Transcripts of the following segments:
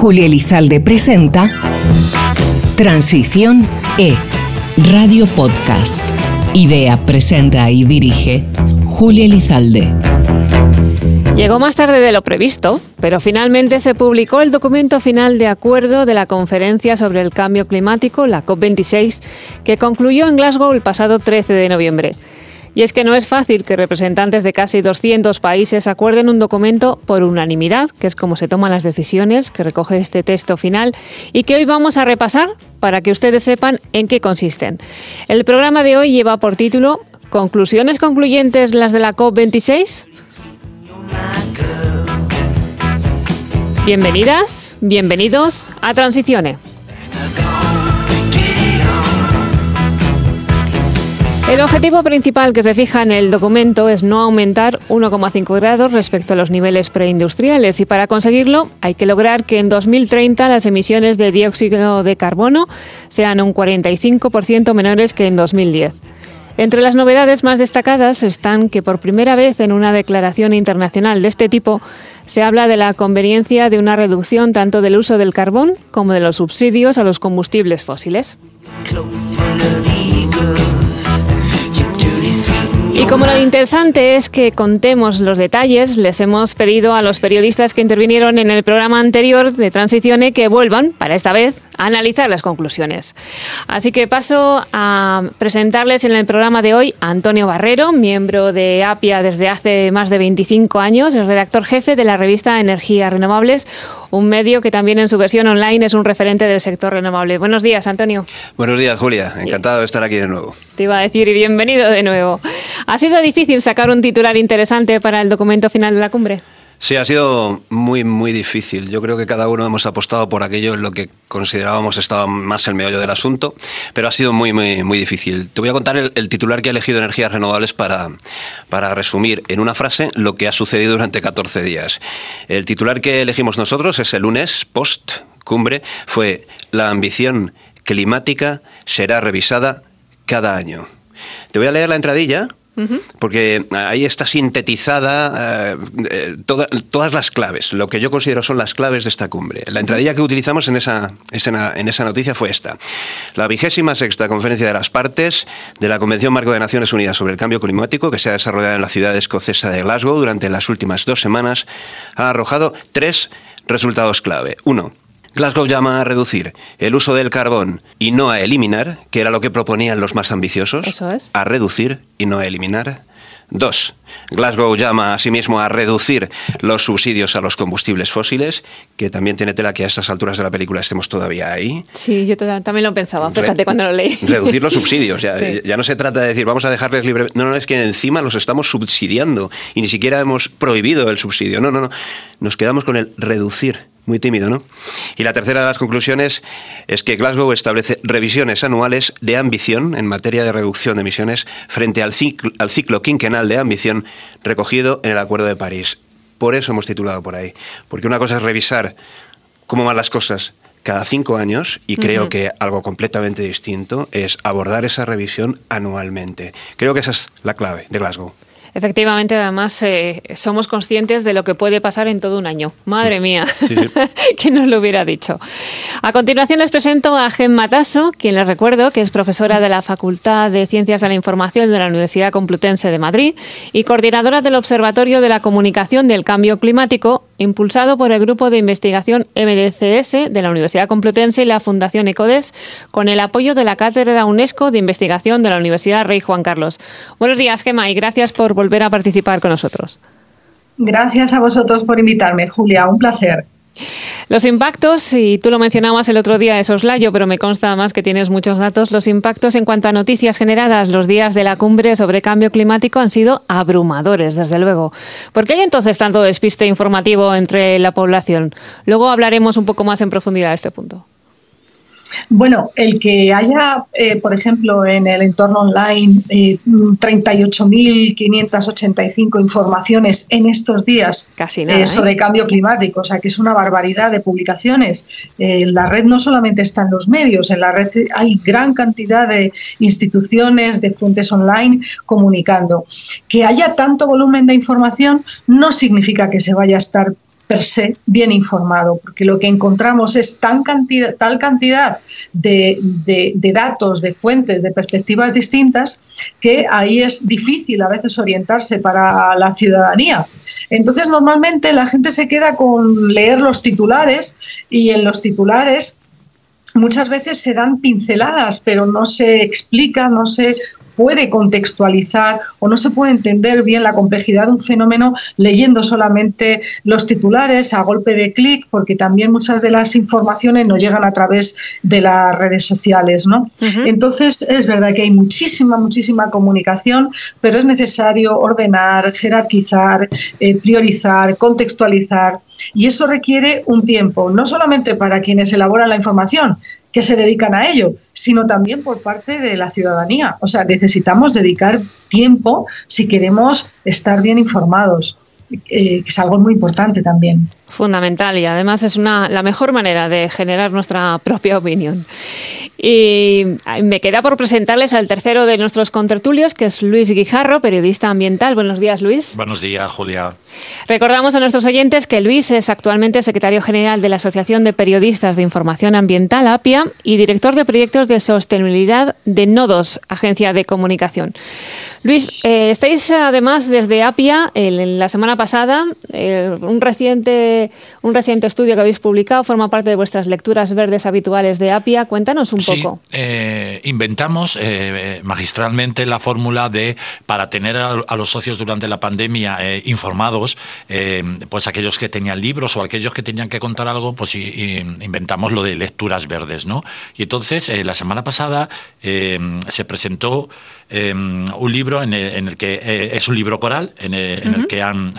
Julia Elizalde presenta Transición E, Radio Podcast. Idea, presenta y dirige Julia Elizalde. Llegó más tarde de lo previsto, pero finalmente se publicó el documento final de acuerdo de la Conferencia sobre el Cambio Climático, la COP26, que concluyó en Glasgow el pasado 13 de noviembre. Y es que no es fácil que representantes de casi 200 países acuerden un documento por unanimidad, que es como se toman las decisiones, que recoge este texto final, y que hoy vamos a repasar para que ustedes sepan en qué consisten. El programa de hoy lleva por título ¿Conclusiones concluyentes las de la COP26? Bienvenidas, bienvenidos a Transicione. El objetivo principal que se fija en el documento es no aumentar 1,5 grados respecto a los niveles preindustriales y para conseguirlo hay que lograr que en 2030 las emisiones de dióxido de carbono sean un 45% menores que en 2010. Entre las novedades más destacadas están que por primera vez en una declaración internacional de este tipo se habla de la conveniencia de una reducción tanto del uso del carbón como de los subsidios a los combustibles fósiles. Y como lo interesante es que contemos los detalles, les hemos pedido a los periodistas que intervinieron en el programa anterior de Transiciones que vuelvan, para esta vez, a analizar las conclusiones. Así que paso a presentarles en el programa de hoy a Antonio Barrero, miembro de APIA desde hace más de 25 años, es redactor jefe de la revista Energías Renovables, un medio que también en su versión online es un referente del sector renovable. Buenos días, Antonio. Buenos días, Julia. Encantado de estar aquí de nuevo. Te iba a decir y bienvenido de nuevo. ¿Ha sido difícil sacar un titular interesante para el documento final de la cumbre? Sí, ha sido muy, muy difícil. Yo creo que cada uno hemos apostado por aquello en lo que considerábamos estaba más el meollo del asunto, pero ha sido muy, muy, muy difícil. Te voy a contar el, titular que ha elegido Energías Renovables para, para resumir en una frase lo que ha sucedido durante 14 días. El titular que elegimos nosotros es el lunes post cumbre, fue La ambición climática será revisada cada año. Te voy a leer la entradilla porque ahí está sintetizada eh, eh, toda, todas las claves, lo que yo considero son las claves de esta cumbre. La entradilla que utilizamos en esa, en esa noticia fue esta. La vigésima sexta conferencia de las partes de la Convención Marco de Naciones Unidas sobre el Cambio Climático, que se ha desarrollado en la ciudad escocesa de Glasgow durante las últimas dos semanas, ha arrojado tres resultados clave. Uno, Glasgow llama a reducir el uso del carbón y no a eliminar, que era lo que proponían los más ambiciosos. Eso es. A reducir y no a eliminar. Dos, Glasgow llama asimismo a reducir los subsidios a los combustibles fósiles, que también tiene tela que a estas alturas de la película estemos todavía ahí. Sí, yo también lo pensaba, fíjate cuando lo leí. Reducir los subsidios, ya, sí. ya no se trata de decir vamos a dejarles libre. No, no, es que encima los estamos subsidiando y ni siquiera hemos prohibido el subsidio. No, no, no. Nos quedamos con el reducir muy tímido, ¿no? Y la tercera de las conclusiones es que Glasgow establece revisiones anuales de ambición en materia de reducción de emisiones frente al ciclo, al ciclo quinquenal de ambición recogido en el Acuerdo de París. Por eso hemos titulado por ahí. Porque una cosa es revisar cómo van las cosas cada cinco años y creo uh -huh. que algo completamente distinto es abordar esa revisión anualmente. Creo que esa es la clave de Glasgow. Efectivamente, además eh, somos conscientes de lo que puede pasar en todo un año. Madre mía, sí, sí. que nos lo hubiera dicho. A continuación les presento a Gemma Tasso, quien les recuerdo que es profesora de la Facultad de Ciencias de la Información de la Universidad Complutense de Madrid y coordinadora del Observatorio de la Comunicación del Cambio Climático, impulsado por el Grupo de Investigación MDCS de la Universidad Complutense y la Fundación ECODES, con el apoyo de la Cátedra UNESCO de Investigación de la Universidad Rey Juan Carlos. Buenos días, Gemma, y gracias por volver a participar con nosotros. Gracias a vosotros por invitarme, Julia. Un placer. Los impactos, y tú lo mencionabas el otro día de soslayo, pero me consta más que tienes muchos datos, los impactos en cuanto a noticias generadas los días de la cumbre sobre cambio climático han sido abrumadores, desde luego. ¿Por qué hay entonces tanto despiste informativo entre la población? Luego hablaremos un poco más en profundidad de este punto. Bueno, el que haya, eh, por ejemplo, en el entorno online eh, 38.585 informaciones en estos días nada, eh, sobre cambio climático, o sea que es una barbaridad de publicaciones. Eh, la red no solamente está en los medios, en la red hay gran cantidad de instituciones, de fuentes online comunicando. Que haya tanto volumen de información no significa que se vaya a estar per se bien informado, porque lo que encontramos es tal cantidad de, de datos, de fuentes, de perspectivas distintas, que ahí es difícil a veces orientarse para la ciudadanía. Entonces, normalmente la gente se queda con leer los titulares y en los titulares muchas veces se dan pinceladas, pero no se explica, no se puede contextualizar o no se puede entender bien la complejidad de un fenómeno leyendo solamente los titulares a golpe de clic, porque también muchas de las informaciones nos llegan a través de las redes sociales. ¿no? Entonces, es verdad que hay muchísima, muchísima comunicación, pero es necesario ordenar, jerarquizar, eh, priorizar, contextualizar. Y eso requiere un tiempo, no solamente para quienes elaboran la información, que se dedican a ello, sino también por parte de la ciudadanía. O sea, necesitamos dedicar tiempo si queremos estar bien informados, eh, que es algo muy importante también. Fundamental y además es una, la mejor manera de generar nuestra propia opinión. Y me queda por presentarles al tercero de nuestros contertulios, que es Luis Guijarro, periodista ambiental. Buenos días, Luis. Buenos días, Julia. Recordamos a nuestros oyentes que Luis es actualmente secretario general de la Asociación de Periodistas de Información Ambiental, APIA, y director de proyectos de sostenibilidad de Nodos, agencia de comunicación. Luis, eh, estáis además desde APIA, la semana pasada, eh, un reciente un reciente estudio que habéis publicado forma parte de vuestras lecturas verdes habituales de APIA. Cuéntanos un poco. Eh, inventamos eh, magistralmente la fórmula de, para tener a, los socios durante la pandemia eh, informados, pues aquellos que tenían libros o aquellos que tenían que contar algo, pues inventamos lo de lecturas verdes, ¿no? Y entonces, la semana pasada se presentó Em, un libro en el, que eh, es un libro coral, en el, que han,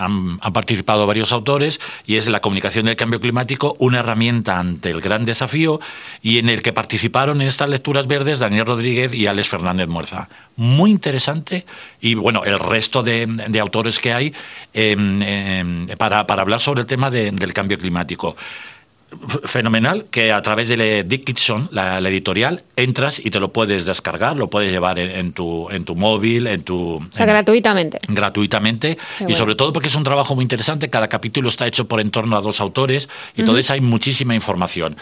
participado varios autores, y es La comunicación del cambio climático, una herramienta ante el gran desafío, y en el que participaron en estas lecturas verdes Daniel Rodríguez y Alex Fernández Muerza. Muy interesante, y bueno, el resto de, autores que hay em, em, para, hablar sobre el tema del cambio climático fenomenal que a través de Dickinson, la, editorial, entras y te lo puedes descargar, lo puedes llevar en, tu, en tu móvil, en tu... O sea, gratuitamente. Gratuitamente. y sobre todo porque es un trabajo muy interesante. Cada capítulo está hecho por en torno a dos autores y entonces hay muchísima información.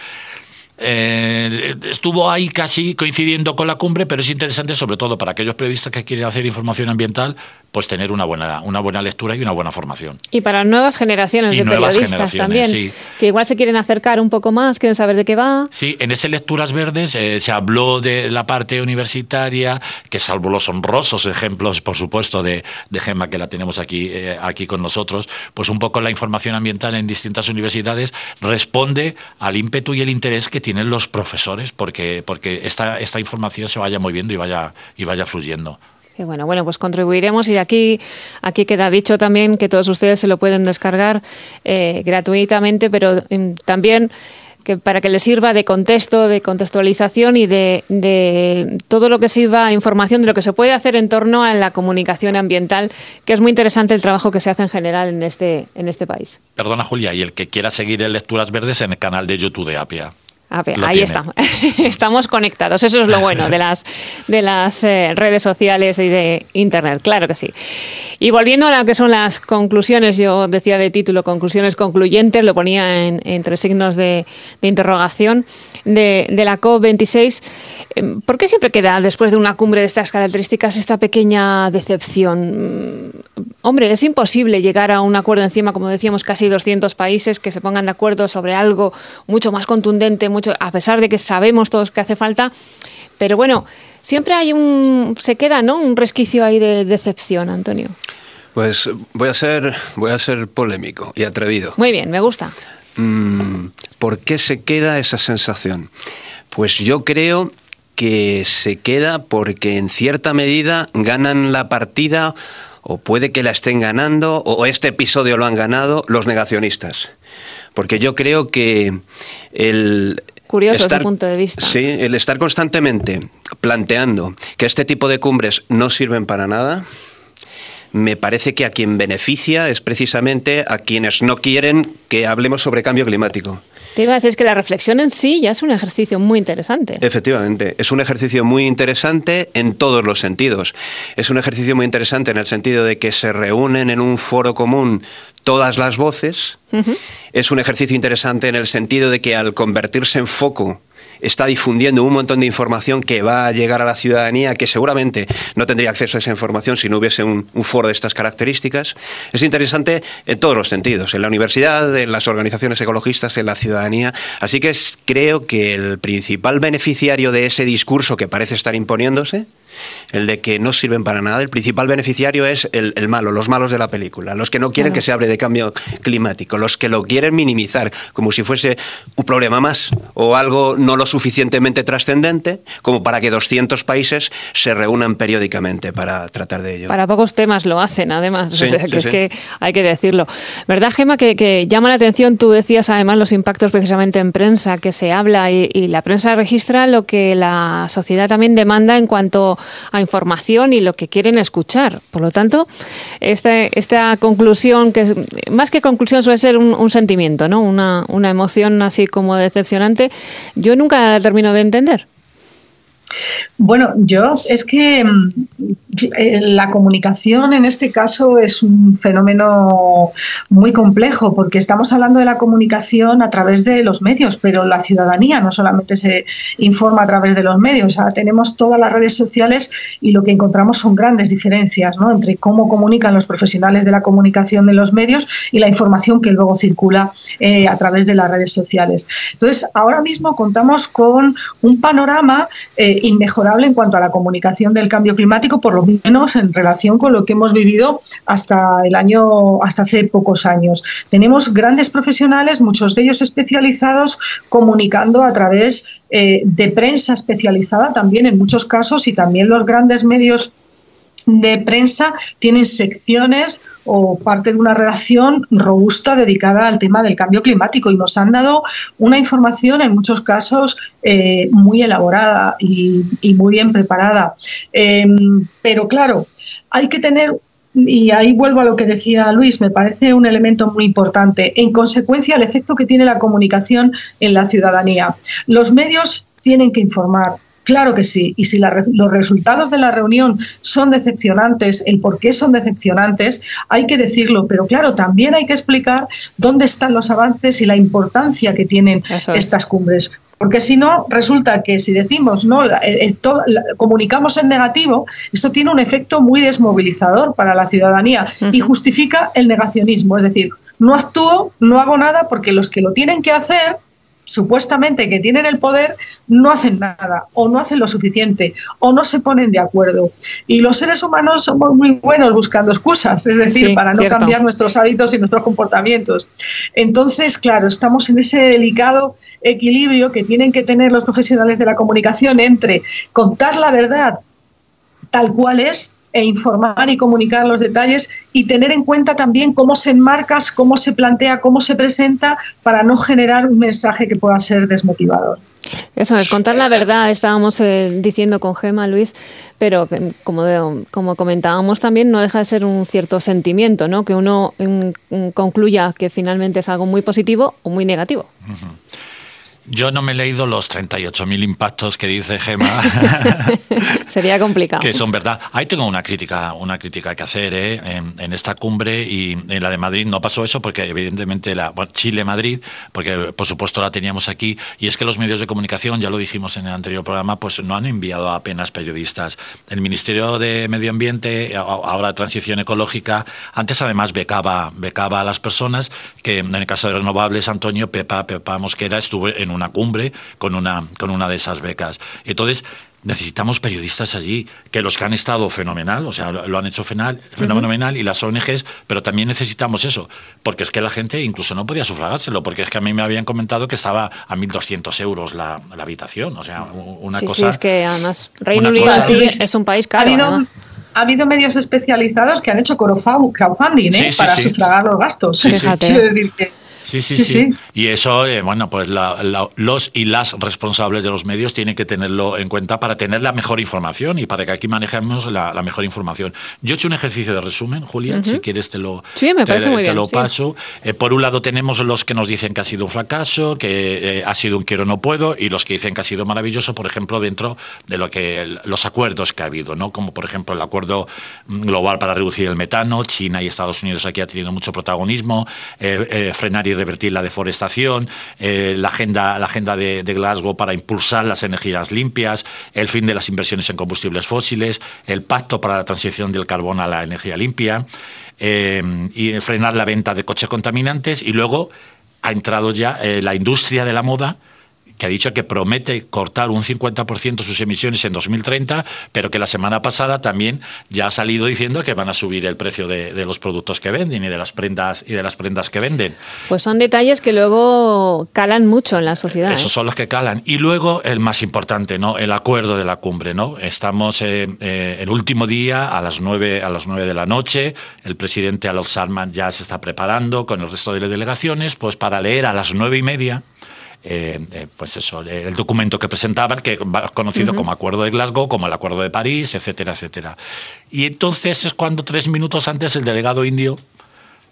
Eh, estuvo ahí casi coincidiendo con la cumbre, pero es interesante sobre todo para aquellos periodistas que quieren hacer información ambiental, pues tener una buena, una buena lectura y una buena formación. Y para nuevas generaciones de periodistas también, que igual se quieren acercar un poco más, quieren saber de qué va. Sí, en ese Lecturas Verdes eh, se habló de la parte universitaria, que salvo los honrosos ejemplos, por supuesto, de, de Gemma, que la tenemos aquí, eh, aquí con nosotros, pues un poco la información ambiental en distintas universidades responde al ímpetu y el interés que tiene tienen los profesores porque, porque esta, esta información se vaya moviendo y vaya, y vaya fluyendo. Bueno, bueno, pues contribuiremos y aquí, aquí queda dicho también que todos ustedes se lo pueden descargar eh, gratuitamente, pero mm, también que para que les sirva de contexto, de contextualización y de, de, todo lo que sirva información de lo que se puede hacer en torno a la comunicación ambiental, que es muy interesante el trabajo que se hace en general en este, en este país. Perdona Julia, y el que quiera seguir en Lecturas Verdes en el canal de YouTube de APIA ahí estamos. estamos conectados. Eso es lo bueno de las, de las eh, redes sociales y de Internet, claro que sí. Y volviendo a lo que son las conclusiones, yo decía de título conclusiones concluyentes, lo ponía en, entre signos de, interrogación, de, de la COP26. Em, ¿Por qué siempre queda después de una cumbre de estas características esta pequeña decepción? Mm, hombre, es imposible llegar a un acuerdo encima, como decíamos, casi 200 países que se pongan de acuerdo sobre algo mucho más contundente, a pesar de que sabemos todos que hace falta, pero bueno, siempre hay un, se queda, ¿no? Un resquicio ahí de decepción, Antonio. Pues voy a ser, voy a ser polémico y atrevido. Muy bien, me gusta. Mm, ¿Por qué se queda esa sensación? Pues yo creo que se queda porque en cierta medida ganan la partida o puede que la estén ganando o este episodio lo han ganado los negacionistas. Porque yo creo que el... Curioso estar, punto de vista. Sí, el estar constantemente planteando que este tipo de cumbres no sirven para nada, me parece que a quien beneficia es precisamente a quienes no quieren que hablemos sobre cambio climático. Te iba a decir que la reflexión en sí ya es un ejercicio muy interesante. Efectivamente, es un ejercicio muy interesante en todos los sentidos. Es un ejercicio muy interesante en el sentido de que se reúnen en un foro común todas las voces. Es un ejercicio interesante en el sentido de que al convertirse en foco está difundiendo un montón de información que va a llegar a la ciudadanía que seguramente no tendría acceso a esa información si no hubiese un, foro de estas características. Es interesante en todos los sentidos, en la universidad, en las organizaciones ecologistas, en la ciudadanía. Así que creo que el principal beneficiario de ese discurso que parece estar imponiéndose el de que no sirven para nada. El principal beneficiario es el, malo, los malos de la película, los que no quieren que se hable de cambio climático, los que lo quieren minimizar como si fuese un problema más o algo no lo suficientemente trascendente como para que 200 países se reúnan periódicamente para tratar de ello. Para pocos temas lo hacen, además, que es que hay que decirlo. ¿Verdad, Gema, que, llama la atención? Tú decías además los impactos precisamente en prensa, que se habla y, y la prensa registra lo que la sociedad también demanda en cuanto a información y lo que quieren escuchar. Por lo tanto, esta, esta conclusión, que más que conclusión suele ser un, sentimiento, ¿no? Una, una emoción así como decepcionante, yo nunca la termino de entender. Bueno, yo es que mm, eh, la comunicación en este caso es un fenómeno muy complejo porque estamos hablando de la comunicación a través de los medios, pero la ciudadanía no solamente se informa a través de los medios, tenemos todas las redes sociales y lo que encontramos son grandes diferencias ¿no? entre cómo comunican los profesionales de la comunicación de los medios y la información que luego circula eh, a través de las redes sociales. Entonces, ahora mismo contamos con un panorama eh, inmejorable en cuanto a la comunicación del cambio climático, por lo menos en relación con lo que hemos vivido hasta el año, hasta hace pocos años. Tenemos grandes profesionales, muchos de ellos especializados, comunicando a través eh, de prensa especializada también en muchos casos y también los grandes medios de prensa tienen secciones o parte de una redacción robusta dedicada al tema del cambio climático y nos han dado una información en muchos casos eh, muy elaborada y, muy bien preparada. Em, pero claro, hay que tener y ahí vuelvo a lo que decía Luis, me parece un elemento muy importante. En consecuencia, el efecto que tiene la comunicación en la ciudadanía. Los medios tienen que informar, Claro que sí. Y si los resultados de la reunión son decepcionantes, el por qué son decepcionantes, hay que decirlo. Pero claro, también hay que explicar dónde están los avances y la importancia que tienen estas cumbres. Porque si no, resulta que si decimos, no, comunicamos en negativo, esto tiene un efecto muy desmovilizador para la ciudadanía y justifica el negacionismo. Es decir, no actúo, no hago nada porque los que lo tienen que hacer supuestamente que tienen el poder no hacen nada o no hacen lo suficiente o no se ponen de acuerdo. Y los seres humanos somos muy buenos buscando excusas, es decir, para no cambiar nuestros hábitos y nuestros comportamientos. Entonces, claro, estamos en ese delicado equilibrio que tienen que tener los profesionales de la comunicación entre contar la verdad tal cual es e informar y comunicar los detalles y tener en cuenta también cómo se enmarca, cómo se plantea, cómo se presenta para no generar un mensaje que pueda ser desmotivador. Eso es, contar la verdad, estábamos eh, diciendo con Gema, Luis, pero como, como comentábamos también, no deja de ser un cierto sentimiento, ¿no? Que uno mm, concluya que finalmente es algo muy positivo o muy negativo. Yo no me he leído los 38.000 impactos que dice Gema. Sería complicado. Que son verdad. Ahí tengo una crítica, una crítica que hacer ¿eh? en, esta cumbre y en la de Madrid no pasó eso porque evidentemente la Chile-Madrid, porque por supuesto la teníamos aquí, y es que los medios de comunicación, ya lo dijimos en el anterior programa, pues no han enviado apenas periodistas. El Ministerio de Medio Ambiente, ahora Transición Ecológica, antes además becaba, becaba a las personas, que en el caso de renovables, Antonio Pepa, Pepa Mosquera estuvo en un una cumbre con una, con una de esas becas. Entonces, necesitamos periodistas allí, que los que han estado fenomenal, o sea, lo han hecho fenomenal, y las ONGs, pero también necesitamos eso, porque es que la gente incluso no podía sufragárselo, porque es que a mí me habían comentado que estaba a 1.200 euros la, la, habitación, o sea, una cosa... Sí, es que además Reino Unido es un país caro. Ha habido, ha habido medios especializados que han hecho crowdfunding ¿eh? para sufragar los gastos. Quiero decir que Sí, sí, sí. Y eso, eh, bueno, pues los y las responsables de los medios tienen que tenerlo en cuenta para tener la mejor información y para que aquí manejemos la, mejor información. Yo he hecho un ejercicio de resumen, Julia, si quieres te lo, sí, me parece muy te lo paso. Eh, por un lado tenemos los que nos dicen que ha sido un fracaso, que eh, ha sido un quiero no puedo, y los que dicen que ha sido maravilloso, por ejemplo, dentro de lo que los acuerdos que ha habido, ¿no? Como por ejemplo el acuerdo global para reducir el metano, China y Estados Unidos aquí ha tenido mucho protagonismo, frenar y revertir la deforestación, eh, la agenda, la agenda de, Glasgow para impulsar las energías limpias, el fin de las inversiones en combustibles fósiles, el pacto para la transición del carbón a la energía limpia, eh, y frenar la venta de coches contaminantes y luego ha entrado ya eh, la industria de la moda que ha dicho que promete cortar un 50% sus emisiones en 2030, pero que la semana pasada también ya ha salido diciendo que van a subir el precio de, los productos que venden y de las prendas y de las prendas que venden. Pues son detalles que luego calan mucho en la sociedad. Esos ¿eh? son los que calan. Y luego el más importante, ¿no? El acuerdo de la cumbre, ¿no? Estamos eh, eh, el último día a las 9 a las 9 de la noche. El presidente Alok Salman ya se está preparando con el resto de delegaciones, pues para leer a las nueve y media eh, eh, pues eso, el documento que presentaban, que conocido como Acuerdo de Glasgow, como el Acuerdo de París, etcétera, etcétera. Y entonces es cuando tres minutos antes el delegado indio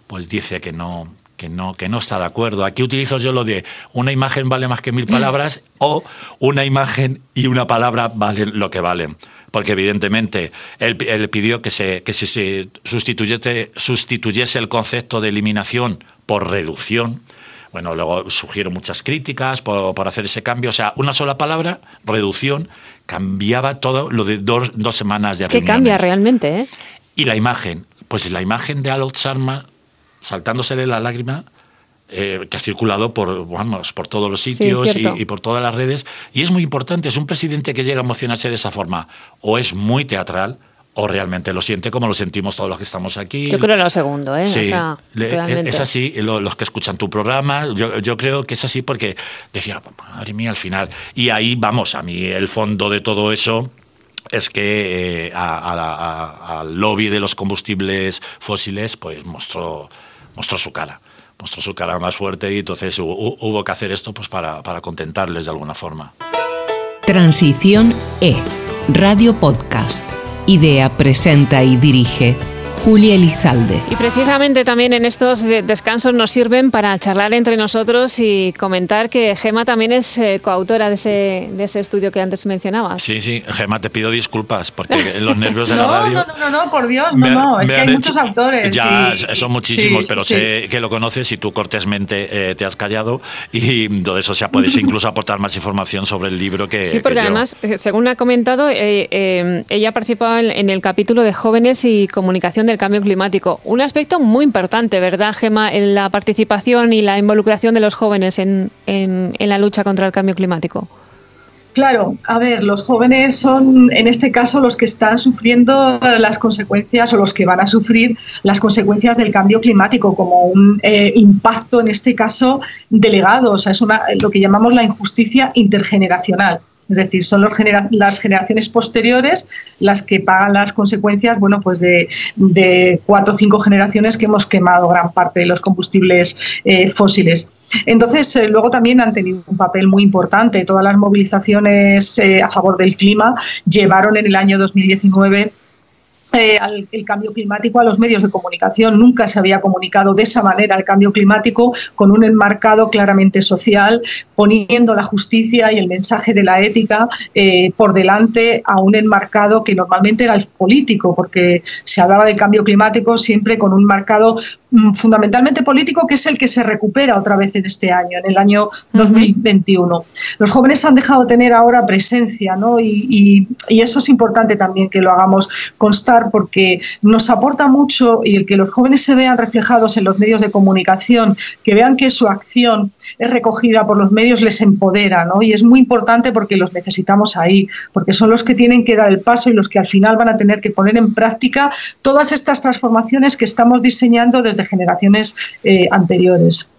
pues dice que no, que no, que no está de acuerdo. Aquí utilizo yo lo de una imagen vale más que mil palabras o una imagen y una palabra valen lo que valen. Porque evidentemente él, pidió que se, que se sustituyese, sustituyese el concepto de eliminación por reducción bueno, luego surgieron muchas críticas por, hacer ese cambio. O sea, una sola palabra, reducción, cambiaba todo lo de dos, semanas de Es que cambia realmente, ¿eh? Y la imagen, pues la imagen de Alok Sharma saltándosele la lágrima, eh, que ha circulado por, vamos, por todos los sitios y, por todas las redes. Y es muy importante, es un presidente que llega a emocionarse de esa forma. O es muy teatral, o realmente lo siente como lo sentimos todos los que estamos aquí. Yo creo que lo segundo, ¿eh? Sí, es así, los que escuchan tu programa, yo, creo que es así porque decía, madre mía, al final. Y ahí vamos, a mí el fondo de todo eso es que eh, al lobby de los combustibles fósiles pues mostró, mostró su cara mostró su cara más fuerte y entonces hubo, que hacer esto pues para, para contentarles de alguna forma. Transición E, Radio Podcast Idea presenta y dirige Julia Elizalde. Y precisamente también en estos descansos nos sirven para charlar entre nosotros y comentar que Gema también es eh, coautora de ese, de ese estudio que antes mencionabas. Sí, sí, Gema, te pido disculpas porque los nervios de la radio... No, no, no, no, por Dios, no, no, es que hay muchos autores. Ya, son muchísimos, pero sé que lo conoces y tú cortésmente eh, te has callado y todo eso, o sea, puedes incluso aportar más información sobre el libro que... Sí, porque además, eh, según ha comentado, ella ha participado en el capítulo de Jóvenes y Comunicación del cambio climático. Un aspecto muy importante, ¿verdad, Gema? En la participación y la involucración de los jóvenes en, en, la lucha contra el cambio climático. Claro, a ver, los jóvenes son en este caso los que están sufriendo las consecuencias o los que van a sufrir las consecuencias del cambio climático como un eh, impacto, en este caso, delegado. O sea, es una, lo que llamamos la injusticia intergeneracional. Es decir, son las generaciones posteriores las que pagan las consecuencias bueno, pues de, cuatro o cinco generaciones que hemos quemado gran parte de los combustibles eh, fósiles. Entonces, eh, luego también han tenido un papel muy importante. Todas las movilizaciones eh, a favor del clima llevaron en el año 2019 eh, al, el cambio climático a los medios de comunicación. Nunca se había comunicado de esa manera el cambio climático con un enmarcado claramente social, poniendo la justicia y el mensaje de la ética eh, por delante a un enmarcado que normalmente era el político, porque se hablaba del cambio climático siempre con un marcado mm, fundamentalmente político que es el que se recupera otra vez en este año, en el año 2021. Los jóvenes han dejado de tener ahora presencia ¿no? y, y eso es importante también que lo hagamos constar porque nos aporta mucho y el que los jóvenes se vean reflejados en los medios de comunicación, que vean que su acción es recogida por los medios, les empodera, ¿no? Y es muy importante porque los necesitamos ahí, porque son los que tienen que dar el paso y los que al final van a tener que poner en práctica todas estas transformaciones que estamos diseñando desde generaciones eh, anteriores.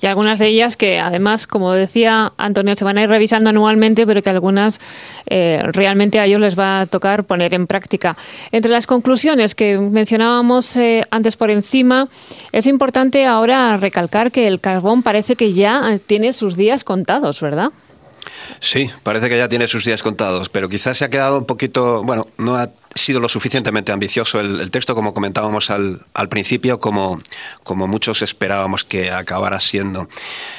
Y algunas de ellas que además, como decía Antonio, se van a ir revisando anualmente, pero que algunas eh, realmente a ellos les va a tocar poner en práctica. Entre las conclusiones que mencionábamos eh, antes por encima, es importante ahora recalcar que el carbón parece que ya tiene sus días contados, ¿verdad? Sí, parece que ya tiene sus días contados, pero quizás se ha quedado un poquito, bueno, no ha sido lo suficientemente ambicioso el, texto, como comentábamos al, al principio, como, como muchos esperábamos que acabara siendo.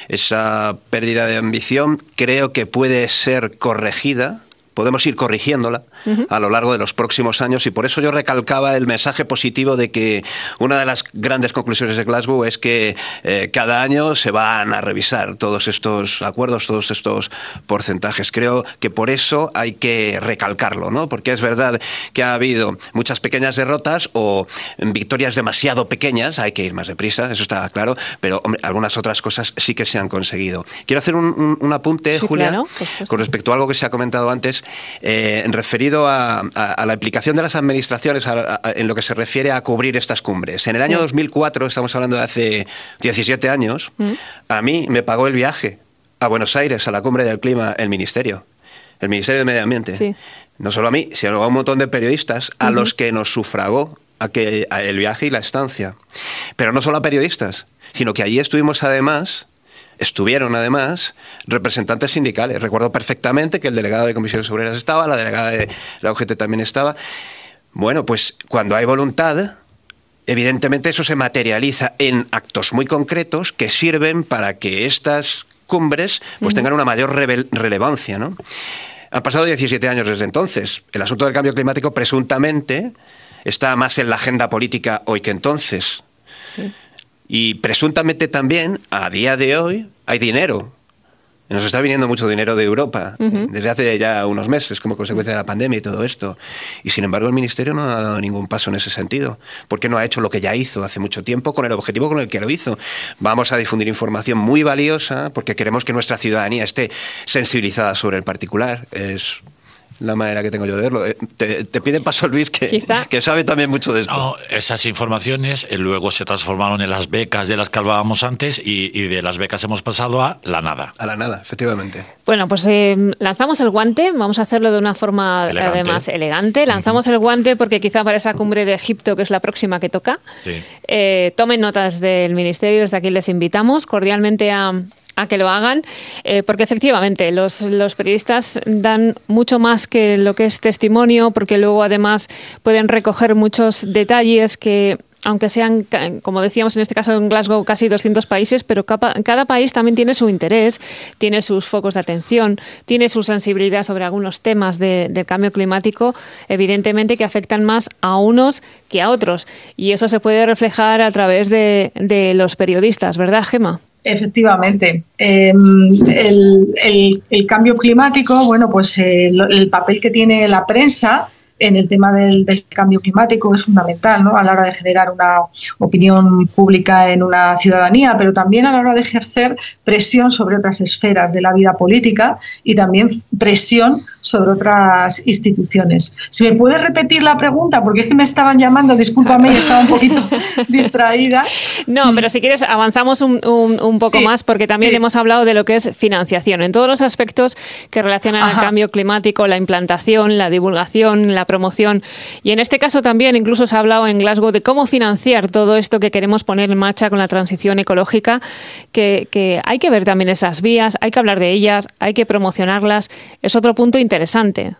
Esa pérdida de ambición creo que puede ser corregida podemos ir corrigiéndola a lo largo de los próximos años y por eso yo recalcaba el mensaje positivo de que una de las grandes conclusiones de Glasgow es que eh, cada año se van a revisar todos estos acuerdos, todos estos porcentajes. Creo que por eso hay que recalcarlo, ¿no? porque es verdad que ha habido muchas pequeñas derrotas o victorias demasiado pequeñas, hay que ir más deprisa, eso está claro, pero algunas otras cosas sí que se han conseguido. Quiero hacer un, apunte, Julia, con respecto a algo que se ha comentado antes, eh, referido a, la implicación de las administraciones en lo que se refiere a cubrir estas cumbres. En el año 2004, estamos hablando de hace 17 años, mm. a mí me pagó el viaje a Buenos Aires, a la cumbre del clima, el Ministerio, el Ministerio de Medio Ambiente. No solo a mí, sino a un montón de periodistas a los que nos sufragó el viaje y la estancia. Pero no solo a periodistas, sino que allí estuvimos además Estuvieron además representantes sindicales. Recuerdo perfectamente que el delegado de comisiones obreras estaba, la delegada de la UGT también estaba. Bueno, pues cuando hay voluntad, evidentemente eso se materializa en actos muy concretos que sirven para que estas cumbres pues tengan una mayor relevancia, ¿no? Han pasado 17 años desde entonces. El asunto del cambio climático presuntamente está más en la agenda política hoy que entonces. Sí. Y presuntamente también, a día de hoy, hay dinero. Nos está viniendo mucho dinero de Europa desde hace ya unos meses como consecuencia de la pandemia y todo esto. Y sin embargo el Ministerio no ha dado ningún paso en ese sentido. porque no ha hecho lo que ya hizo hace mucho tiempo con el objetivo con el que lo hizo? Vamos a difundir información muy valiosa porque queremos que nuestra ciudadanía esté sensibilizada sobre el particular. Es la manera que tengo yo de verlo. Eh, te, pide paso Luis, que, que sabe también mucho de esto. esas informaciones eh, luego se transformaron en las becas de las que hablábamos antes y, de las becas hemos pasado a la nada. A la nada, efectivamente. Bueno, pues eh, lanzamos el guante, vamos a hacerlo de una forma además elegante. Lanzamos el guante porque quizá para esa cumbre de Egipto, que es la próxima que toca, tomen notas del Ministerio, desde aquí les invitamos cordialmente a, a que lo hagan, eh, porque efectivamente los, los, periodistas dan mucho más que lo que es testimonio, porque luego además pueden recoger muchos detalles que aunque sean, como decíamos en este caso en Glasgow, casi 200 países, pero cada, país también tiene su interés, tiene sus focos de atención, tiene su sensibilidad sobre algunos temas del cambio climático, evidentemente que afectan más a unos que a otros. Y eso se puede reflejar a través de, de los periodistas, ¿verdad, Gema? Efectivamente. Em, el, cambio climático, bueno, pues el papel que tiene la prensa en el tema del, cambio climático es fundamental ¿no? a la hora de generar una opinión pública en una ciudadanía, pero también a la hora de ejercer presión sobre otras esferas de la vida política y también presión sobre otras instituciones. Si me puedes repetir la pregunta, porque es que me estaban llamando, discúlpame, y estaba un poquito distraída. No, pero si quieres avanzamos un, poco más, porque también hemos hablado de lo que es financiación, en todos los aspectos que relacionan el cambio climático, la implantación, la divulgación, la promoción. Y en este caso también incluso se ha hablado en Glasgow de cómo financiar todo esto que queremos poner en marcha con la transición ecológica, que, que hay que ver también esas vías, hay que hablar de ellas, hay que promocionarlas. Es otro punto interesante.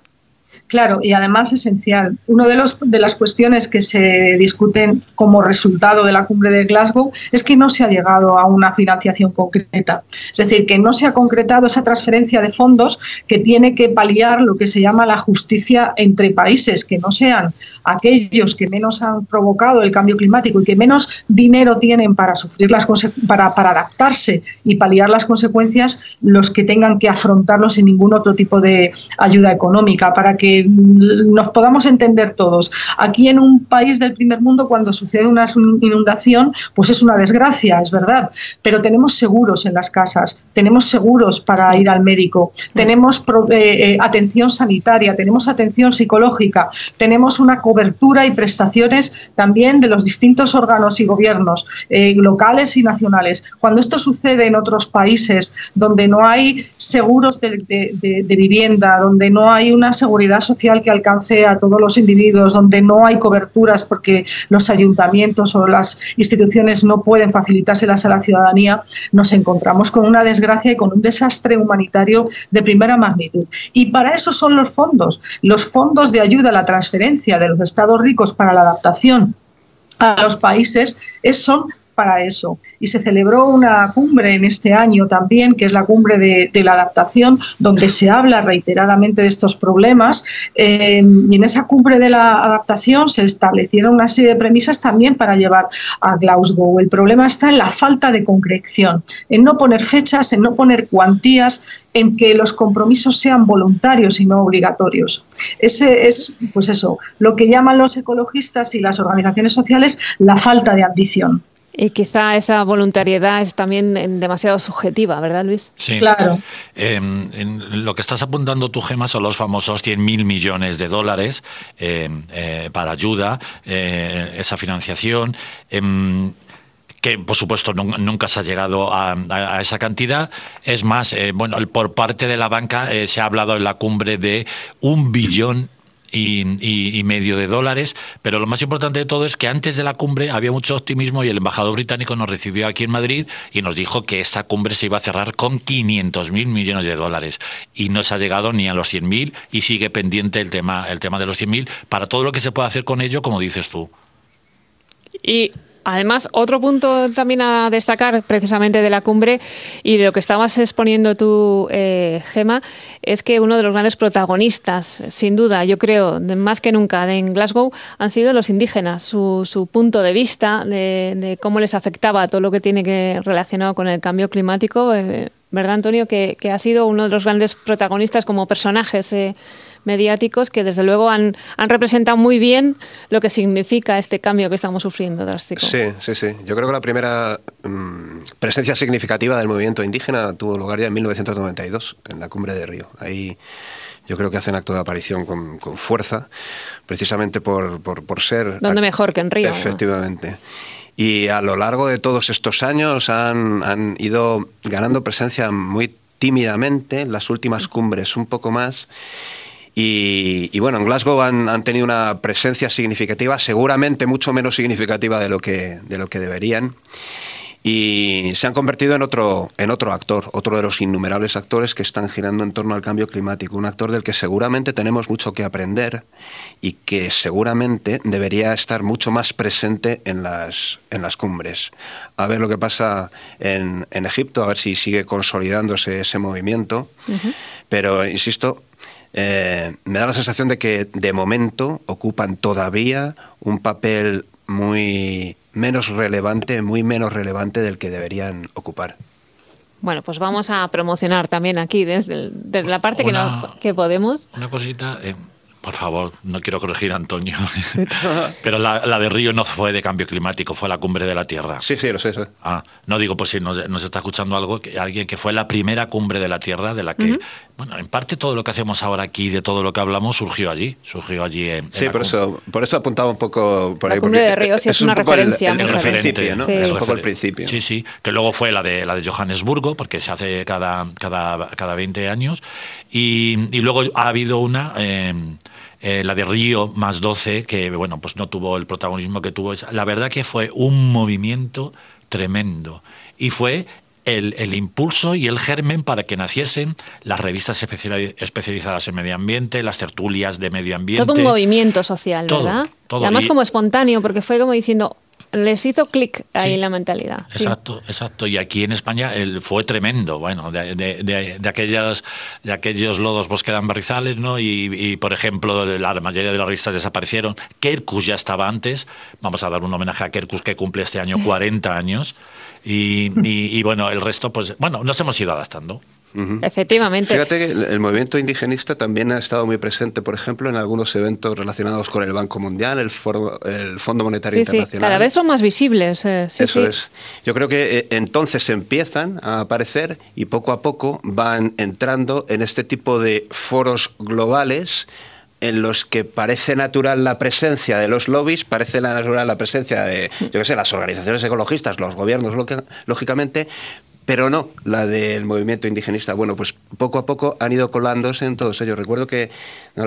Claro, y además esencial. Una de, los, de las cuestiones que se discuten como resultado de la cumbre de Glasgow es que no se ha llegado a una financiación concreta. Es decir, que no se ha concretado esa transferencia de fondos que tiene que paliar lo que se llama la justicia entre países, que no sean aquellos que menos han provocado el cambio climático y que menos dinero tienen para sufrir las para, para adaptarse y paliar las consecuencias, los que tengan que afrontarlo sin ningún otro tipo de ayuda económica, para que que nos podamos entender todos. Aquí en un país del primer mundo, cuando sucede una inundación, pues es una desgracia, es verdad, pero tenemos seguros en las casas, tenemos seguros para ir al médico, tenemos eh, eh, atención sanitaria, tenemos atención psicológica, tenemos una cobertura y prestaciones también de los distintos órganos y gobiernos eh, locales y nacionales. Cuando esto sucede en otros países donde no hay seguros de, de vivienda, donde no hay una seguridad social que alcance a todos los individuos, donde no hay coberturas porque los ayuntamientos o las instituciones no pueden facilitárselas a la ciudadanía, nos encontramos con una desgracia y con un desastre humanitario de primera magnitud. Y para eso son los fondos, los fondos de ayuda a la transferencia de los estados ricos para la adaptación a los países son para eso. Y se celebró una cumbre en este año también, que es la cumbre de, la adaptación, donde se habla reiteradamente de estos problemas. Eh, y en esa cumbre de la adaptación se establecieron una serie de premisas también para llevar a Glasgow. El problema está en la falta de concreción, en no poner fechas, en no poner cuantías, en que los compromisos sean voluntarios y no obligatorios. Ese es, pues eso, lo que llaman los ecologistas y las organizaciones sociales la falta de ambición. Y quizá esa voluntariedad es también demasiado subjetiva, ¿verdad, Luis? Sí. Claro. Em, en lo que estás apuntando tú, Gema, son los famosos 100.000 millones de dólares em, eh, para ayuda, eh, esa financiación em, que por supuesto nunca se ha llegado a, esa cantidad. Es más, eh, bueno, por parte de la banca se ha hablado en la cumbre de un billón y, medio de dólares, pero lo más importante de todo es que antes de la cumbre había mucho optimismo y el embajador británico nos recibió aquí en Madrid y nos dijo que esta cumbre se iba a cerrar con 500 mil millones de dólares y no se ha llegado ni a los 100 mil y sigue pendiente el tema, el tema de los 100 mil para todo lo que se puede hacer con ello, como dices tú. Y Además, otro punto también a destacar precisamente de la cumbre y de lo que estabas exponiendo tú, eh, Gema, es que uno de los grandes protagonistas, sin duda, yo creo, más que nunca en Glasgow, han sido los indígenas, su, punto de vista de, cómo les afectaba todo lo que tiene que relacionado con el cambio climático. Eh, ¿Verdad, Antonio? Que, ha sido uno de los grandes protagonistas como personajes. Eh, mediáticos que desde luego han, han representado muy bien lo que significa este cambio que estamos sufriendo drástico. Sí, sí, sí. Yo creo que la primera mm, presencia significativa del movimiento indígena tuvo lugar ya en 1992, en la cumbre de Río. Ahí yo creo que hacen acto de aparición con, con fuerza, precisamente por, por, por ser... ¿Dónde mejor que en Río? Efectivamente. Y a lo largo de todos estos años han, han ido ganando presencia muy tímidamente, en las últimas cumbres un poco más, y, bueno, en Glasgow han, tenido una presencia significativa, seguramente mucho menos significativa de lo que, de lo que deberían. Y se han convertido en otro, en otro actor, otro de los innumerables actores que están girando en torno al cambio climático. Un actor del que seguramente tenemos mucho que aprender y que seguramente debería estar mucho más presente en las, en las cumbres. A ver lo que pasa en, en Egipto, a ver si sigue consolidándose ese movimiento. Pero, insisto, eh, me da la sensación de que de momento ocupan todavía un papel muy menos relevante, muy menos relevante del que deberían ocupar. Bueno, pues vamos a promocionar también aquí desde, la parte que, no, que podemos. Una cosita, eh, por favor, no quiero corregir a Antonio, pero la, de Río no fue de cambio climático, fue la cumbre de la Tierra. Sí, sí, lo sé. Ah, no digo, pues si nos, está escuchando algo, que, alguien que fue la primera cumbre de la Tierra, de la que, bueno, en parte todo lo que hacemos ahora aquí, de todo lo que hablamos, surgió allí, surgió allí en, Sí, por eso, por eso apuntaba un poco por ahí. La cumbre de Río sí es, una referencia. El, principio, ¿no? Es un poco el principio. Sí, sí, que luego fue la de, la de Johannesburgo, porque se hace cada, cada, cada 20 años, y, y luego ha habido una... Eh, eh, la de Río más 12, que bueno, pues no tuvo el protagonismo que tuvo. La verdad que fue un movimiento tremendo y fue el, el, impulso y el germen para que naciesen las revistas especializadas en medio ambiente, las tertulias de medio ambiente. Todo un movimiento social, ¿verdad? además como espontáneo, porque fue como diciendo, les hizo clic ahí la mentalidad. Exacto, exacto. Y aquí en España el, fue tremendo, bueno, de, de, de, de, aquellas, de aquellos lodos bosquedan barrizales, ¿no? Y, por ejemplo, la mayoría de las revistas desaparecieron. Kerkus ya estaba antes. Vamos a dar un homenaje a Kerkus que cumple este año 40 años. Y, y, bueno, el resto, pues, bueno, nos hemos ido adaptando. Efectivamente. Fíjate que el, movimiento indigenista también ha estado muy presente, por ejemplo, en algunos eventos relacionados con el Banco Mundial, el, el Fondo Monetario Internacional. Sí, cada vez son más visibles. Eh, Eso es. Yo creo que eh, entonces empiezan a aparecer y poco a poco van entrando en este tipo de foros globales en los que parece natural la presencia de los lobbies, parece natural la presencia de, yo qué sé, las organizaciones ecologistas, los gobiernos, lógicamente, pero no la del movimiento indigenista. Bueno, pues poco a poco han ido colándose en todos ellos. Recuerdo que, no,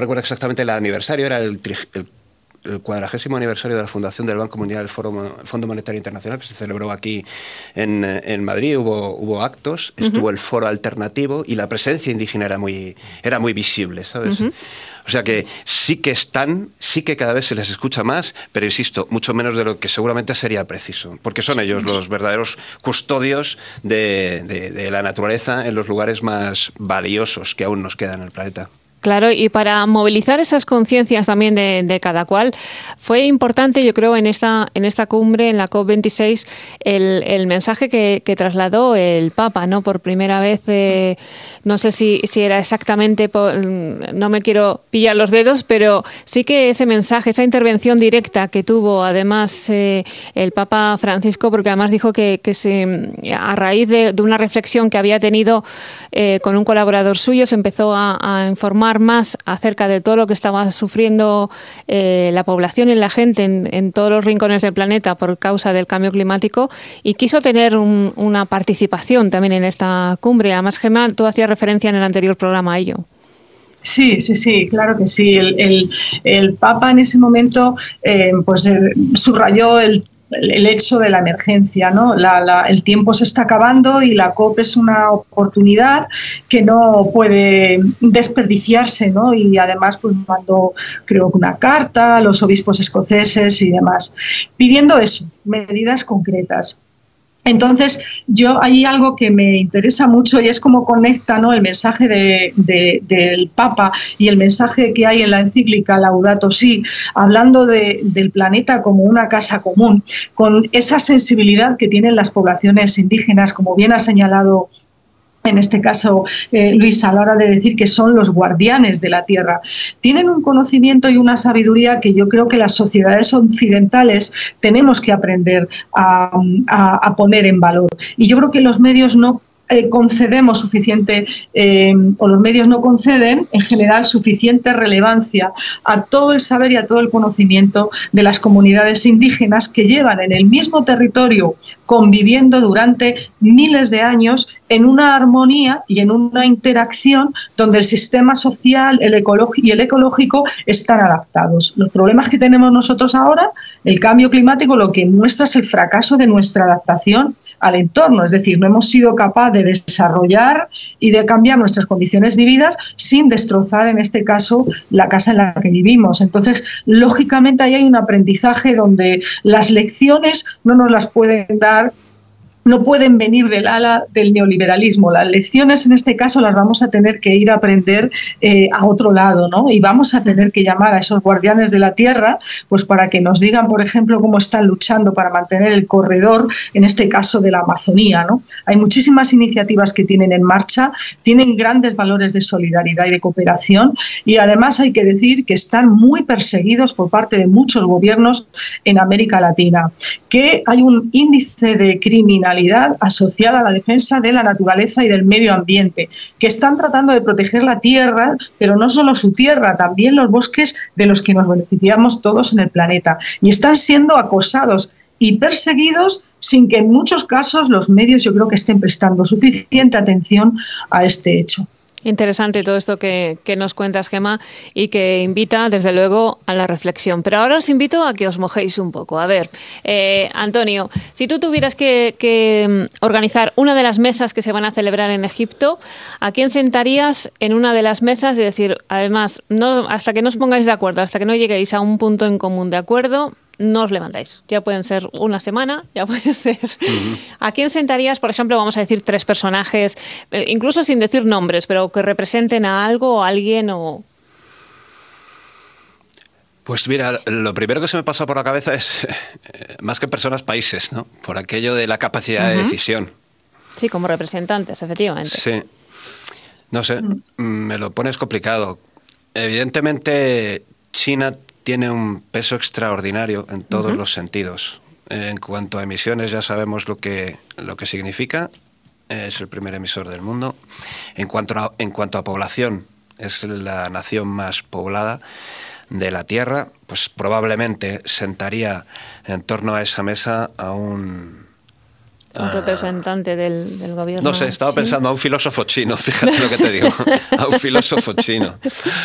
recuerdo exactamente el aniversario, era el, cuadragésimo aniversario de la fundación del Banco Mundial, el, Fondo Monetario Internacional, que se celebró aquí en, Madrid, hubo, hubo actos, estuvo el foro alternativo y la presencia indígena era muy, era muy visible, ¿sabes? O sea que sí que están, sí que cada vez se les escucha más, pero insisto, mucho menos de lo que seguramente sería preciso, porque son ellos los verdaderos custodios de, la naturaleza en los lugares más valiosos que aún nos quedan en el planeta. Claro, y para movilizar esas conciencias también de, cada cual, fue importante, yo creo, en esta, en esta cumbre, en la COP26, el, el mensaje que, trasladó el Papa, ¿no? Por primera vez, eh, no sé si, si era exactamente, no me quiero pillar los dedos, pero sí que ese mensaje, esa intervención directa que tuvo además eh, el Papa Francisco, porque además dijo que, que se, a raíz de, una reflexión que había tenido eh, con un colaborador suyo, se empezó a informar más acerca de todo lo que estaba sufriendo eh, la población y la gente en, todos los rincones del planeta por causa del cambio climático y quiso tener una participación también en esta cumbre. Además, Gemma, tú hacías referencia en el anterior programa a ello. Sí, sí, sí, claro que sí. El, Papa en ese momento eh, pues, eh, subrayó el el hecho de la emergencia. ¿no? el tiempo se está acabando y la COP es una oportunidad que no puede desperdiciarse. ¿no? Y además pues, mandó, creo que una carta a los obispos escoceses y demás, pidiendo eso, medidas concretas. Entonces, yo hay algo que me interesa mucho y es cómo conecta ¿no? el mensaje del Papa y el mensaje que hay en la encíclica Laudato Si, hablando del planeta como una casa común, con esa sensibilidad que tienen las poblaciones indígenas, como bien ha señalado en este caso, eh, Luis, a la hora de decir que son los guardianes de la tierra. Tienen un conocimiento y una sabiduría que yo creo que las sociedades occidentales tenemos que aprender a, a poner en valor. Y yo creo que los medios no eh, concedemos suficiente, eh, o los medios no conceden en general suficiente relevancia a todo el saber y a todo el conocimiento de las comunidades indígenas que llevan en el mismo territorio conviviendo durante miles de años en una armonía y en una interacción donde el sistema social el y el ecológico están adaptados. Los problemas que tenemos nosotros ahora, el cambio climático, lo que muestra es el fracaso de nuestra adaptación al entorno, es decir, no hemos sido capaces de desarrollar y de cambiar nuestras condiciones de vida sin destrozar, en este caso, la casa en la que vivimos. Entonces, lógicamente, ahí hay un aprendizaje donde las lecciones no nos las pueden dar no pueden venir del ala del neoliberalismo. Las lecciones en este caso las vamos a tener que ir a aprender eh, a otro lado, ¿no? Y vamos a tener que llamar a esos guardianes de la tierra, pues para que nos digan, por ejemplo, cómo están luchando para mantener el corredor, en este caso de la Amazonía, ¿no? Hay muchísimas iniciativas que tienen en marcha, tienen grandes valores de solidaridad y de cooperación y además hay que decir que están muy perseguidos por parte de muchos gobiernos en América Latina, que hay un índice de criminalidad asociada a la defensa de la naturaleza y del medio ambiente, que están tratando de proteger la tierra, pero no solo su tierra, también los bosques de los que nos beneficiamos todos en el planeta. Y están siendo acosados y perseguidos sin que en muchos casos los medios yo creo que estén prestando suficiente atención a este hecho. Interesante todo esto que, nos cuentas, Gema, y que invita, desde luego, a la reflexión. Pero ahora os invito a que os mojéis un poco. A ver, eh, Antonio, si tú tuvieras que, mm, organizar una de las mesas que se van a celebrar en Egipto, ¿a quién sentarías en una de las mesas? Y decir, además, no, hasta que no os pongáis de acuerdo, hasta que no lleguéis a un punto en común de acuerdo, no os levantáis. Ya pueden ser una semana, ya pueden ser... ¿A quién sentarías, por ejemplo, vamos a decir tres personajes, eh, incluso sin decir nombres, pero que representen a algo o a alguien o... Pues mira, lo primero que se me pasa por la cabeza es, eh, más que personas, países, ¿no? Por aquello de la capacidad de decisión. Sí, como representantes, efectivamente. Sí. No sé, mm. me lo pones complicado. Evidentemente, China tiene un peso extraordinario en todos los sentidos. En cuanto a emisiones, ya sabemos lo que, lo que significa. Es el primer emisor del mundo. En cuanto a, en cuanto a población, es la nación más poblada de la Tierra. Pues probablemente sentaría en torno a esa mesa a un un ah. representante del, gobierno. No sé, estaba pensando a un filósofo chino, fíjate lo que te digo, a un filósofo chino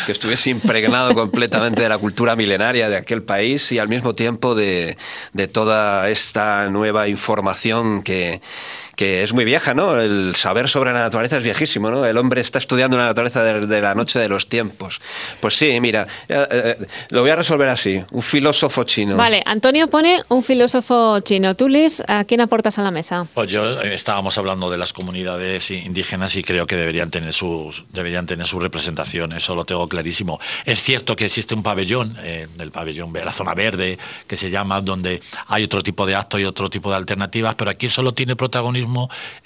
que estuviese impregnado completamente de la cultura milenaria de aquel país y al mismo tiempo de, de toda esta nueva información que, que es muy vieja, ¿no? El saber sobre la naturaleza es viejísimo, ¿no? El hombre está estudiando la naturaleza de, la noche de los tiempos. Pues sí, mira, eh, eh, lo voy a resolver así, un filósofo chino. Vale, Antonio pone un filósofo chino. Tú, Liz, ¿a quién aportas a la mesa? Pues yo eh, estábamos hablando de las comunidades indígenas y creo que deberían tener sus, deberían tener su representación, eso lo tengo clarísimo. Es cierto que existe un pabellón, el pabellón, la zona verde, que se llama, donde hay otro tipo de actos y otro tipo de alternativas, pero aquí solo tiene protagonismo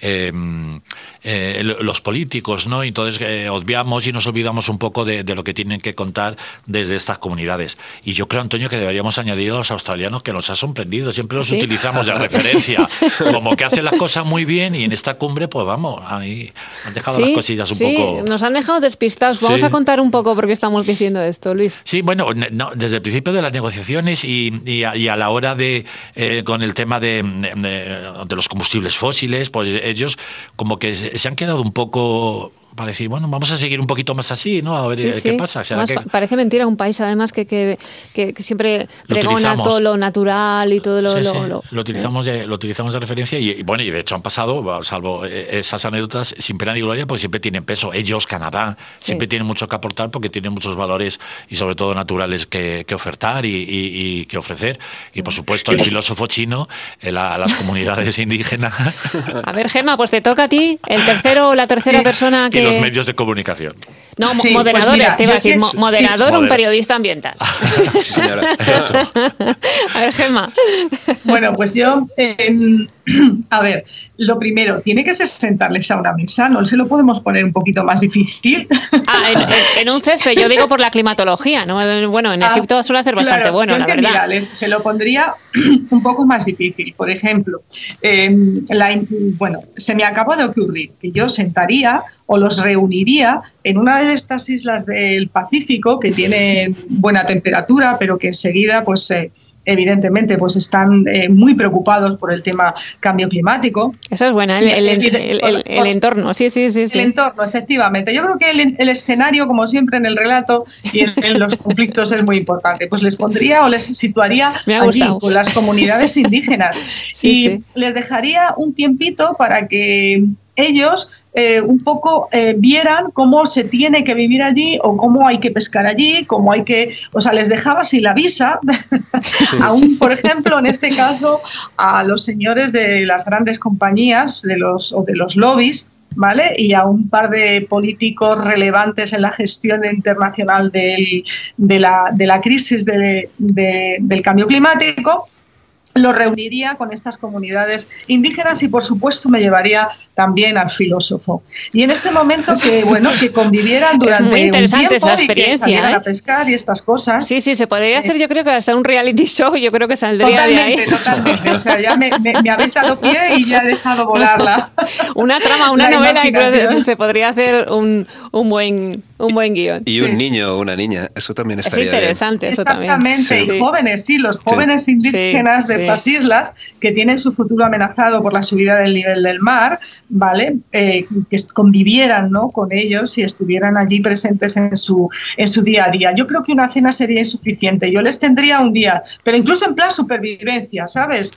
Em, eh, los políticos, ¿no? Entonces eh, obviamos y nos olvidamos un poco de, lo que tienen que contar desde estas comunidades. Y yo creo, Antonio, que deberíamos añadir a los australianos que nos ha sorprendido. Siempre los utilizamos de referencia, como que hacen las cosas muy bien y en esta cumbre, pues vamos, ahí han dejado las cosillas un poco. Nos han dejado despistados. Vamos a contar un poco por qué estamos diciendo esto, Luis. Sí, bueno, desde el principio de las negociaciones y, a, la hora de, eh, con el tema de, de los combustibles fósiles, pues ellos como que se han quedado un poco para decir, bueno, vamos a seguir un poquito más así, ¿no? A ver eh, qué pasa. Parece mentira un país, además, que, que, que, siempre pregona todo lo natural y todo lo... lo, lo, utilizamos de, lo utilizamos de referencia y, bueno, y de hecho han pasado, salvo eh, esas anécdotas, sin pena ni gloria, porque siempre tienen peso. Ellos, Canadá, siempre tienen mucho que aportar porque tienen muchos valores y sobre todo naturales que, que ofertar y, y, que ofrecer. Y por supuesto, el filósofo chino, a las comunidades indígenas. A ver, Gemma, pues te toca a ti, el tercero o la tercera persona que los medios de comunicación. No, pues moderadores, te iba a decir. moderador, un periodista ambiental. sí, señora. a ver, Gemma. Bueno, pues yo, a ver, lo primero, tiene que ser sentarles a una mesa, no se lo podemos poner un poquito más difícil. Ah, en, un césped, yo digo por la climatología, ¿no? Bueno, en ah, Egipto suele hacer bastante bueno, la verdad. se lo pondría un poco más difícil. Por ejemplo, em, bueno, se me acaba de ocurrir que yo sentaría o los reuniría en una de estas islas del Pacífico que tienen buena temperatura, pero que enseguida pues evidentemente pues están eh, muy preocupados por el tema cambio climático. Eso es buena, el, entorno, sí, sí, sí, El entorno, efectivamente. Yo creo que el, escenario, como siempre en el relato y en, los conflictos es muy importante. Pues les pondría o les situaría allí con las comunidades indígenas y les dejaría un tiempito para que ellos eh, un poco eh, vieran cómo se tiene que vivir allí o cómo hay que pescar allí, cómo hay que, o sea, les dejaba sin la visa, aún, por ejemplo, en este caso, a los señores de las grandes compañías de los, o de los lobbies, ¿vale? Y a un par de políticos relevantes en la gestión internacional de, la, de, la, crisis del cambio climático lo reuniría con estas comunidades indígenas y por supuesto me llevaría también al filósofo. Y en ese momento que bueno, que convivieran durante un tiempo esa experiencia, y que a ¿eh? pescar y estas cosas. Sí, sí, se podría hacer yo creo que hasta un reality show, yo creo que saldría de ahí. Totalmente, o sea, ya me, habéis dado pie y ya he dejado volarla. Una trama, una novela y creo que se podría hacer un, un buen un buen guion. Y un niño o una niña, eso también estaría es interesante, eso también. Exactamente, y jóvenes, sí, los jóvenes indígenas de estas islas que tienen su futuro amenazado por la subida del nivel del mar, ¿vale? Eh, que convivieran ¿no? con ellos y estuvieran allí presentes en su, en su día a día. Yo creo que una cena sería insuficiente. Yo les tendría un día, pero incluso en plan supervivencia, ¿sabes?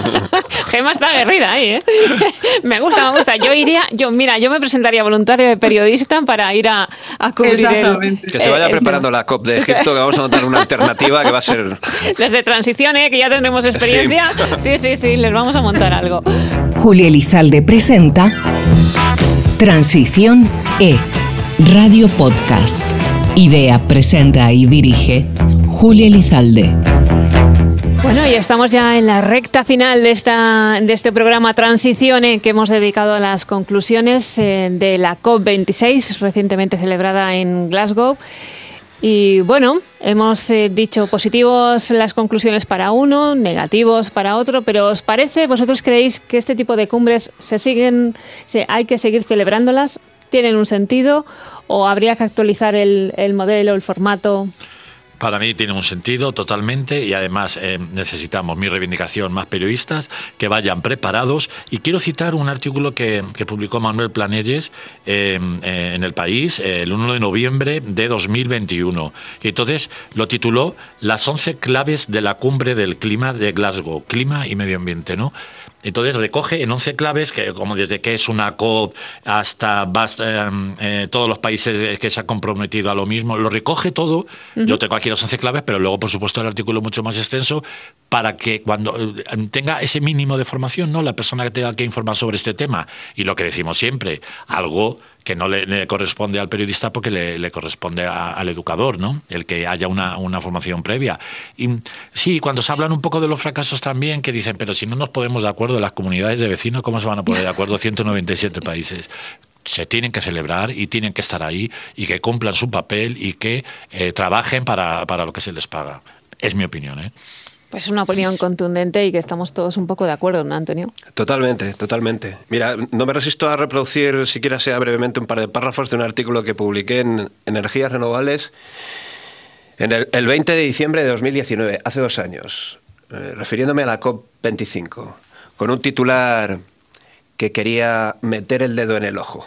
Gema está aguerrida ahí, ¿eh? me gusta, me gusta. Yo iría, yo, mira, yo me presentaría voluntario de periodista para ir a, a cubrir Que se vaya preparando la COP de Egipto, que vamos a montar una alternativa que va a ser... Desde transición, ¿eh? que ya tendremos experiencia. Sí. sí, sí, les vamos a montar algo. Julia Elizalde presenta Transición E, Radio Podcast. Idea, presenta y dirige Julia Elizalde. Bueno, y estamos ya en la recta final de, esta, de este programa Transición que hemos dedicado a las conclusiones eh, de la COP26 recientemente celebrada en Glasgow. Y bueno, hemos eh, dicho positivos las conclusiones para uno, negativos para otro, pero ¿os parece, vosotros creéis que este tipo de cumbres se siguen, se, hay que seguir celebrándolas? ¿Tienen un sentido o habría que actualizar el, el modelo, el formato? Para mí tiene un sentido totalmente y además eh, necesitamos mi reivindicación más periodistas que vayan preparados. Y quiero citar un artículo que, publicó Manuel Planelles em, eh, en El País el 1 de noviembre de 2021. Y entonces lo tituló Las 11 claves de la cumbre del clima de Glasgow, clima y medio ambiente, ¿no? Entonces recoge en 11 claves, que como desde que es una COP hasta em, eh, todos los países que se han comprometido a lo mismo, lo recoge todo. Yo tengo aquí las 11 claves, pero luego, por supuesto, el artículo mucho más extenso para que cuando eh, tenga ese mínimo de formación, ¿no? la persona que tenga que informar sobre este tema. Y lo que decimos siempre, algo que no le, corresponde al periodista porque le, corresponde al educador, ¿no? El que haya una, formación previa. Y sí, cuando se hablan un poco de los fracasos también, que dicen, pero si no nos podemos de acuerdo las comunidades de vecinos, ¿cómo se van a poner de acuerdo 197 países? se tienen que celebrar y tienen que estar ahí y que cumplan su papel y que eh, trabajen para, para lo que se les paga. Es mi opinión, ¿eh? Pues una opinión contundente y que estamos todos un poco de acuerdo, ¿no, Antonio? Totalmente, totalmente. Mira, no me resisto a reproducir, siquiera sea brevemente, un par de párrafos de un artículo que publiqué en Energías Renovables en el, 20 de diciembre de 2019, hace dos años, eh, refiriéndome a la COP25, con un titular que quería meter el dedo en el ojo.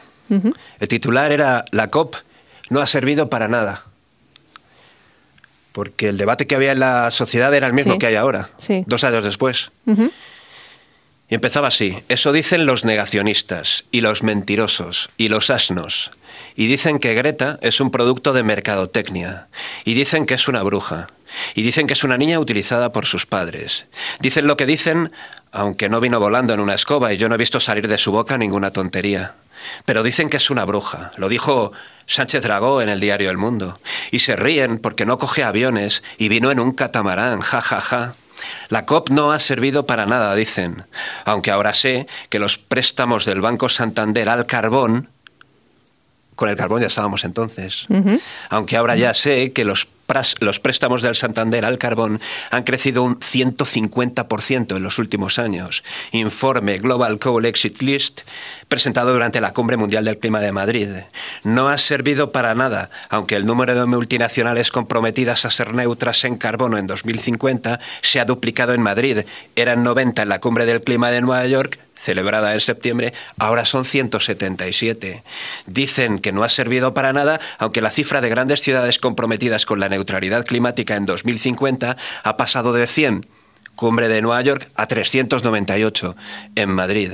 El titular era La COP no ha servido para nada porque el debate que había en la sociedad era el mismo que hay ahora, dos años después. Y empezaba así, eso dicen los negacionistas y los mentirosos y los asnos. Y dicen que Greta es un producto de mercadotecnia. Y dicen que es una bruja. Y dicen que es una niña utilizada por sus padres. Dicen lo que dicen, aunque no vino volando en una escoba y yo no he visto salir de su boca ninguna tontería. Pero dicen que es una bruja. Lo dijo Sánchez Dragó en el diario El Mundo. Y se ríen porque no coge aviones y vino en un catamarán, ja, ja, ja. La COP no ha servido para nada, dicen, aunque ahora sé que los préstamos del Banco Santander al carbón, con el carbón ya estábamos entonces, aunque ahora ya sé que los los préstamos del Santander al carbón han crecido un 150% en los últimos años. Informe Global Coal Exit List presentado durante la Cumbre Mundial del Clima de Madrid. No ha servido para nada, aunque el número de multinacionales comprometidas a ser neutras en carbono en 2050 se ha duplicado en Madrid. Eran 90 en la Cumbre del Clima de Nueva York celebrada en septiembre, ahora son 177. Dicen que no ha servido para nada, aunque la cifra de grandes ciudades comprometidas con la neutralidad climática en 2050 ha pasado de 100, cumbre de Nueva York, a 398 en Madrid.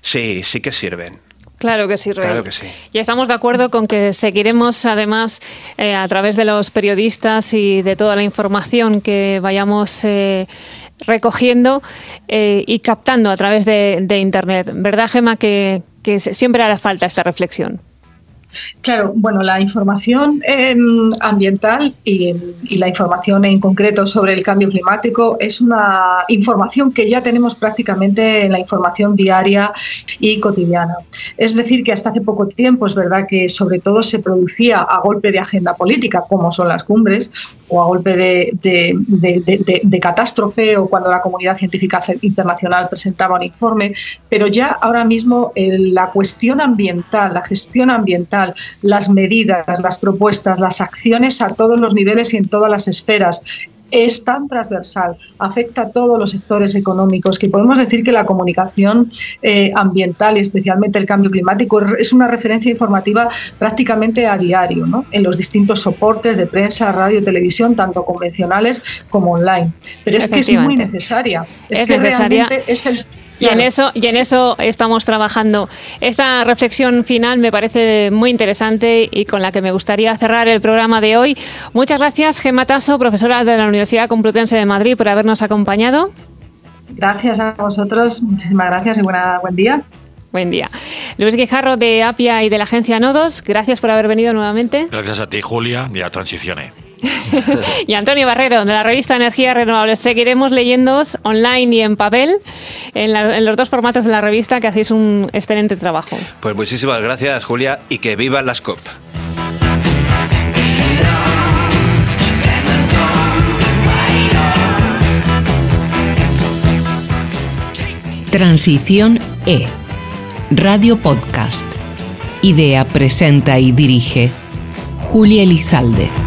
Sí, sí que sirven. Claro que sí, Claro que sí. Y estamos de acuerdo con que seguiremos, además, eh, a través de los periodistas y de toda la información que vayamos eh, recogiendo eh, y captando a través de, Internet. ¿Verdad, Gema, que siempre hará falta esta reflexión? Claro, bueno, la información em, ambiental y, la información en concreto sobre el cambio climático es una información que ya tenemos prácticamente en la información diaria y cotidiana. Es decir, que hasta hace poco tiempo es verdad que sobre todo se producía a golpe de agenda política, como son las cumbres, o a golpe de, catástrofe o cuando la comunidad científica internacional presentaba un informe, pero ya ahora mismo la cuestión ambiental, la gestión ambiental, las medidas, las propuestas, las acciones a todos los niveles y en todas las esferas es tan transversal, afecta a todos los sectores económicos, que podemos decir que la comunicación eh, ambiental y especialmente el cambio climático es una referencia informativa prácticamente a diario, ¿no? en los distintos soportes de prensa, radio, televisión, tanto convencionales como online. Pero es que es muy necesaria. Es, que realmente es el y en eso, y en eso estamos trabajando. Esta reflexión final me parece muy interesante y con la que me gustaría cerrar el programa de hoy. Muchas gracias, Gemma Tasso, profesora de la Universidad Complutense de Madrid, por habernos acompañado. Gracias a vosotros, muchísimas gracias y buena, buen día. Buen día. Luis Guijarro de APIA y de la agencia Nodos, gracias por haber venido nuevamente. Gracias a ti, Julia, y a Transicione. y Antonio Barrero, de la revista Energías Renovables. Seguiremos leyéndoos online y en papel, en, los dos formatos de la revista, que hacéis un excelente trabajo. Pues muchísimas gracias, Julia, y que viva las COP. Transición E. Radio Podcast. Idea, presenta y dirige Julia Elizalde.